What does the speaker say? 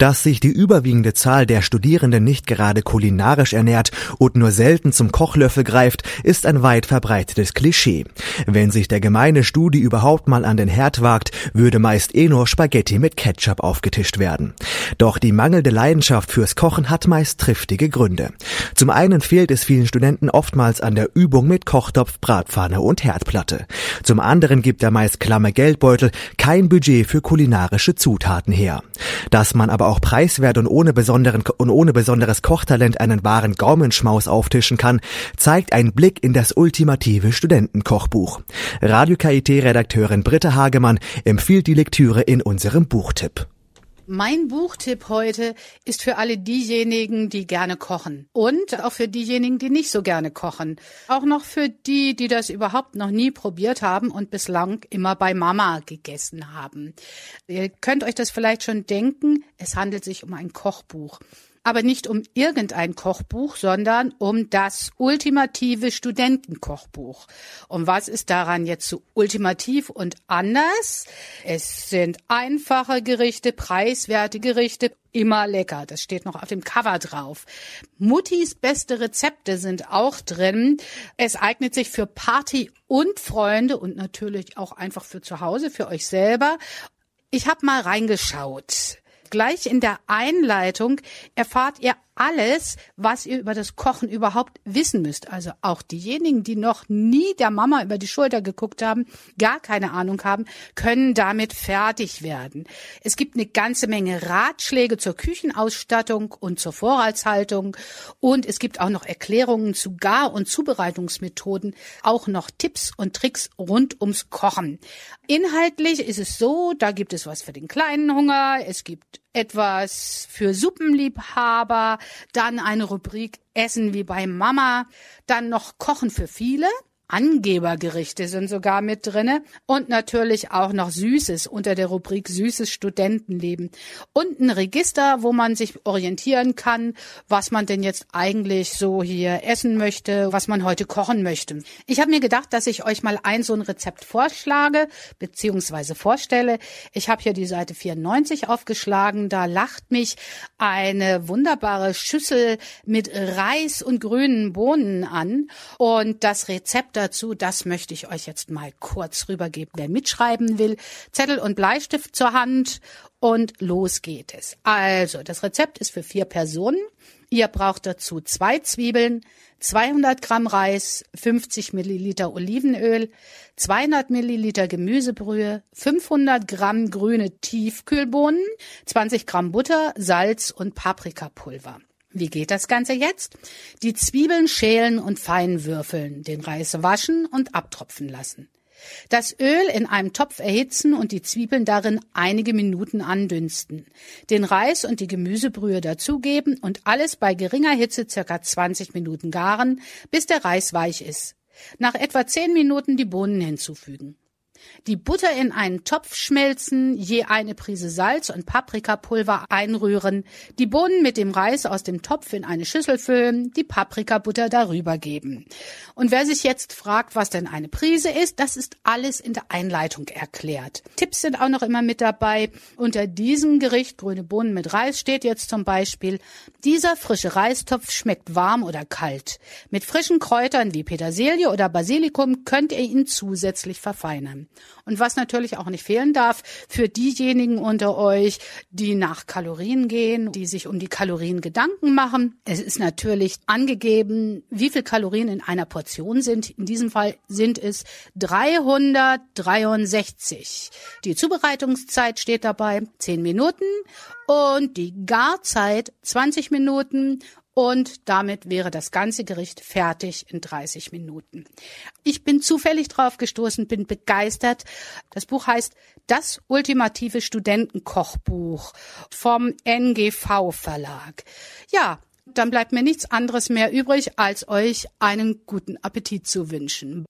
Dass sich die überwiegende Zahl der Studierenden nicht gerade kulinarisch ernährt und nur selten zum Kochlöffel greift, ist ein weit verbreitetes Klischee. Wenn sich der gemeine Studi überhaupt mal an den Herd wagt, würde meist eh nur Spaghetti mit Ketchup aufgetischt werden. Doch die mangelnde Leidenschaft fürs Kochen hat meist triftige Gründe. Zum einen fehlt es vielen Studenten oftmals an der Übung mit Kochtopf, Bratpfanne und Herdplatte. Zum anderen gibt der meist klamme Geldbeutel kein Budget für kulinarische Zutaten her. Dass man aber auch preiswert und ohne, besonderen, und ohne besonderes Kochtalent einen wahren Gaumenschmaus auftischen kann, zeigt ein Blick in das ultimative Studentenkochbuch. Radio KIT-Redakteurin Britta Hagemann empfiehlt die Lektüre in unserem Buchtipp. Mein Buchtipp heute ist für alle diejenigen, die gerne kochen und auch für diejenigen, die nicht so gerne kochen. Auch noch für die, die das überhaupt noch nie probiert haben und bislang immer bei Mama gegessen haben. Ihr könnt euch das vielleicht schon denken, es handelt sich um ein Kochbuch aber nicht um irgendein Kochbuch, sondern um das ultimative Studentenkochbuch. Und was ist daran jetzt so ultimativ und anders? Es sind einfache Gerichte, preiswerte Gerichte, immer lecker. Das steht noch auf dem Cover drauf. Muttis beste Rezepte sind auch drin. Es eignet sich für Party und Freunde und natürlich auch einfach für zu Hause, für euch selber. Ich habe mal reingeschaut. Gleich in der Einleitung erfahrt ihr alles, was ihr über das Kochen überhaupt wissen müsst. Also auch diejenigen, die noch nie der Mama über die Schulter geguckt haben, gar keine Ahnung haben, können damit fertig werden. Es gibt eine ganze Menge Ratschläge zur Küchenausstattung und zur Vorratshaltung und es gibt auch noch Erklärungen zu Gar- und Zubereitungsmethoden, auch noch Tipps und Tricks rund ums Kochen. Inhaltlich ist es so, da gibt es was für den kleinen Hunger, es gibt etwas für Suppenliebhaber, dann eine Rubrik Essen wie bei Mama, dann noch Kochen für viele Angebergerichte sind sogar mit drinne und natürlich auch noch Süßes unter der Rubrik Süßes Studentenleben und ein Register, wo man sich orientieren kann, was man denn jetzt eigentlich so hier essen möchte, was man heute kochen möchte. Ich habe mir gedacht, dass ich euch mal ein so ein Rezept vorschlage beziehungsweise vorstelle. Ich habe hier die Seite 94 aufgeschlagen. Da lacht mich eine wunderbare Schüssel mit Reis und grünen Bohnen an und das Rezept dazu, das möchte ich euch jetzt mal kurz rübergeben. Wer mitschreiben will, Zettel und Bleistift zur Hand und los geht es. Also, das Rezept ist für vier Personen. Ihr braucht dazu zwei Zwiebeln, 200 Gramm Reis, 50 Milliliter Olivenöl, 200 Milliliter Gemüsebrühe, 500 Gramm grüne Tiefkühlbohnen, 20 Gramm Butter, Salz und Paprikapulver. Wie geht das Ganze jetzt? Die Zwiebeln schälen und fein würfeln, den Reis waschen und abtropfen lassen. Das Öl in einem Topf erhitzen und die Zwiebeln darin einige Minuten andünsten. Den Reis und die Gemüsebrühe dazugeben und alles bei geringer Hitze circa 20 Minuten garen, bis der Reis weich ist. Nach etwa 10 Minuten die Bohnen hinzufügen. Die Butter in einen Topf schmelzen, je eine Prise Salz und Paprikapulver einrühren, die Bohnen mit dem Reis aus dem Topf in eine Schüssel füllen, die Paprikabutter darüber geben. Und wer sich jetzt fragt, was denn eine Prise ist, das ist alles in der Einleitung erklärt. Tipps sind auch noch immer mit dabei. Unter diesem Gericht grüne Bohnen mit Reis steht jetzt zum Beispiel, dieser frische Reistopf schmeckt warm oder kalt. Mit frischen Kräutern wie Petersilie oder Basilikum könnt ihr ihn zusätzlich verfeinern. Und was natürlich auch nicht fehlen darf, für diejenigen unter euch, die nach Kalorien gehen, die sich um die Kalorien Gedanken machen. Es ist natürlich angegeben, wie viel Kalorien in einer Portion sind. In diesem Fall sind es 363. Die Zubereitungszeit steht dabei 10 Minuten und die Garzeit 20 Minuten und damit wäre das ganze Gericht fertig in 30 Minuten. Ich bin zufällig drauf gestoßen, bin begeistert. Das Buch heißt Das ultimative Studentenkochbuch vom NGV Verlag. Ja, dann bleibt mir nichts anderes mehr übrig, als euch einen guten Appetit zu wünschen.